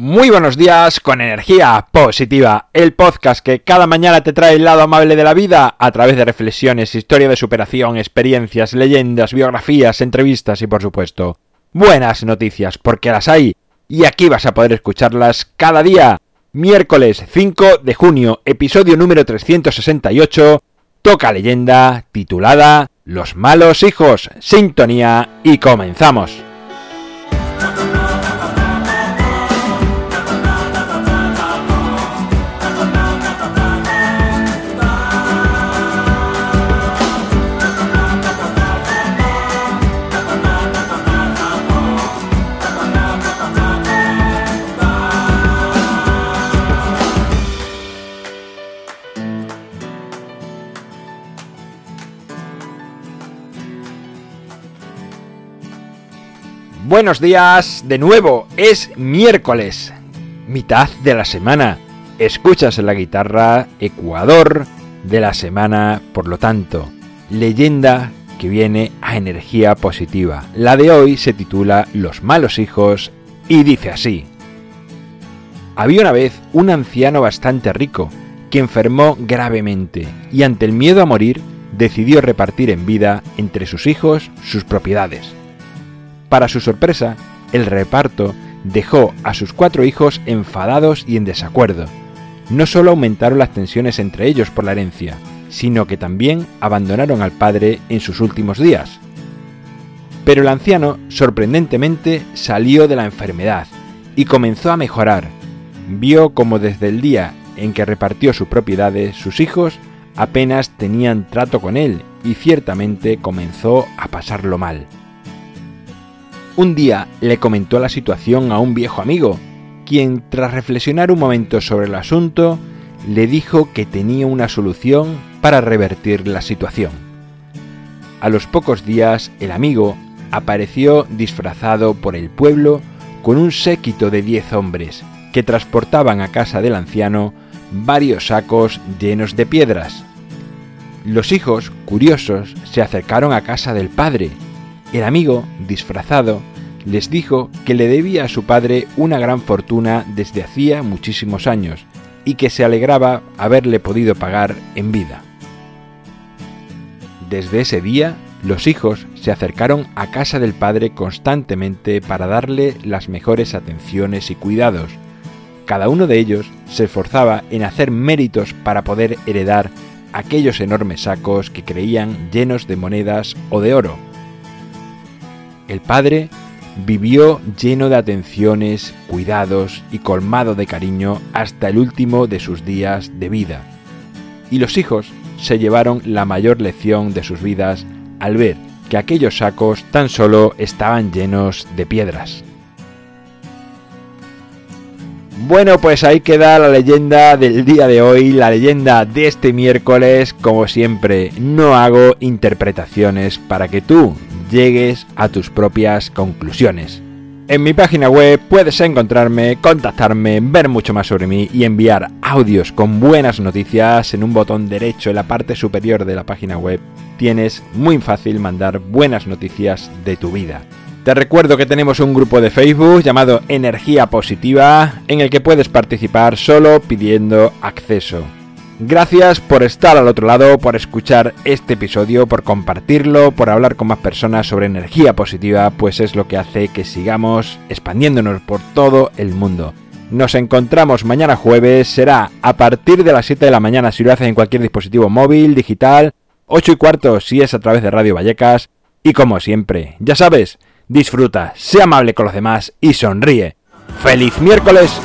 Muy buenos días con energía positiva, el podcast que cada mañana te trae el lado amable de la vida a través de reflexiones, historia de superación, experiencias, leyendas, biografías, entrevistas y por supuesto buenas noticias, porque las hay y aquí vas a poder escucharlas cada día. Miércoles 5 de junio, episodio número 368, toca leyenda titulada Los malos hijos, sintonía y comenzamos. Buenos días, de nuevo, es miércoles, mitad de la semana. Escuchas la guitarra Ecuador de la semana, por lo tanto, leyenda que viene a energía positiva. La de hoy se titula Los malos hijos y dice así. Había una vez un anciano bastante rico que enfermó gravemente y ante el miedo a morir decidió repartir en vida entre sus hijos sus propiedades. Para su sorpresa, el reparto dejó a sus cuatro hijos enfadados y en desacuerdo. No solo aumentaron las tensiones entre ellos por la herencia, sino que también abandonaron al padre en sus últimos días. Pero el anciano, sorprendentemente, salió de la enfermedad y comenzó a mejorar. Vio como desde el día en que repartió sus propiedades, sus hijos apenas tenían trato con él y ciertamente comenzó a pasarlo mal. Un día le comentó la situación a un viejo amigo, quien tras reflexionar un momento sobre el asunto, le dijo que tenía una solución para revertir la situación. A los pocos días el amigo apareció disfrazado por el pueblo con un séquito de diez hombres que transportaban a casa del anciano varios sacos llenos de piedras. Los hijos, curiosos, se acercaron a casa del padre el amigo, disfrazado, les dijo que le debía a su padre una gran fortuna desde hacía muchísimos años y que se alegraba haberle podido pagar en vida. Desde ese día, los hijos se acercaron a casa del padre constantemente para darle las mejores atenciones y cuidados. Cada uno de ellos se esforzaba en hacer méritos para poder heredar aquellos enormes sacos que creían llenos de monedas o de oro el padre vivió lleno de atenciones, cuidados y colmado de cariño hasta el último de sus días de vida. Y los hijos se llevaron la mayor lección de sus vidas al ver que aquellos sacos tan solo estaban llenos de piedras. Bueno, pues ahí queda la leyenda del día de hoy, la leyenda de este miércoles. Como siempre, no hago interpretaciones para que tú llegues a tus propias conclusiones. En mi página web puedes encontrarme, contactarme, ver mucho más sobre mí y enviar audios con buenas noticias en un botón derecho en la parte superior de la página web. Tienes muy fácil mandar buenas noticias de tu vida. Te recuerdo que tenemos un grupo de Facebook llamado Energía Positiva en el que puedes participar solo pidiendo acceso. Gracias por estar al otro lado, por escuchar este episodio, por compartirlo, por hablar con más personas sobre energía positiva, pues es lo que hace que sigamos expandiéndonos por todo el mundo. Nos encontramos mañana jueves, será a partir de las 7 de la mañana si lo haces en cualquier dispositivo móvil, digital, 8 y cuarto si es a través de Radio Vallecas, y como siempre, ya sabes, disfruta, sea amable con los demás y sonríe. ¡Feliz miércoles!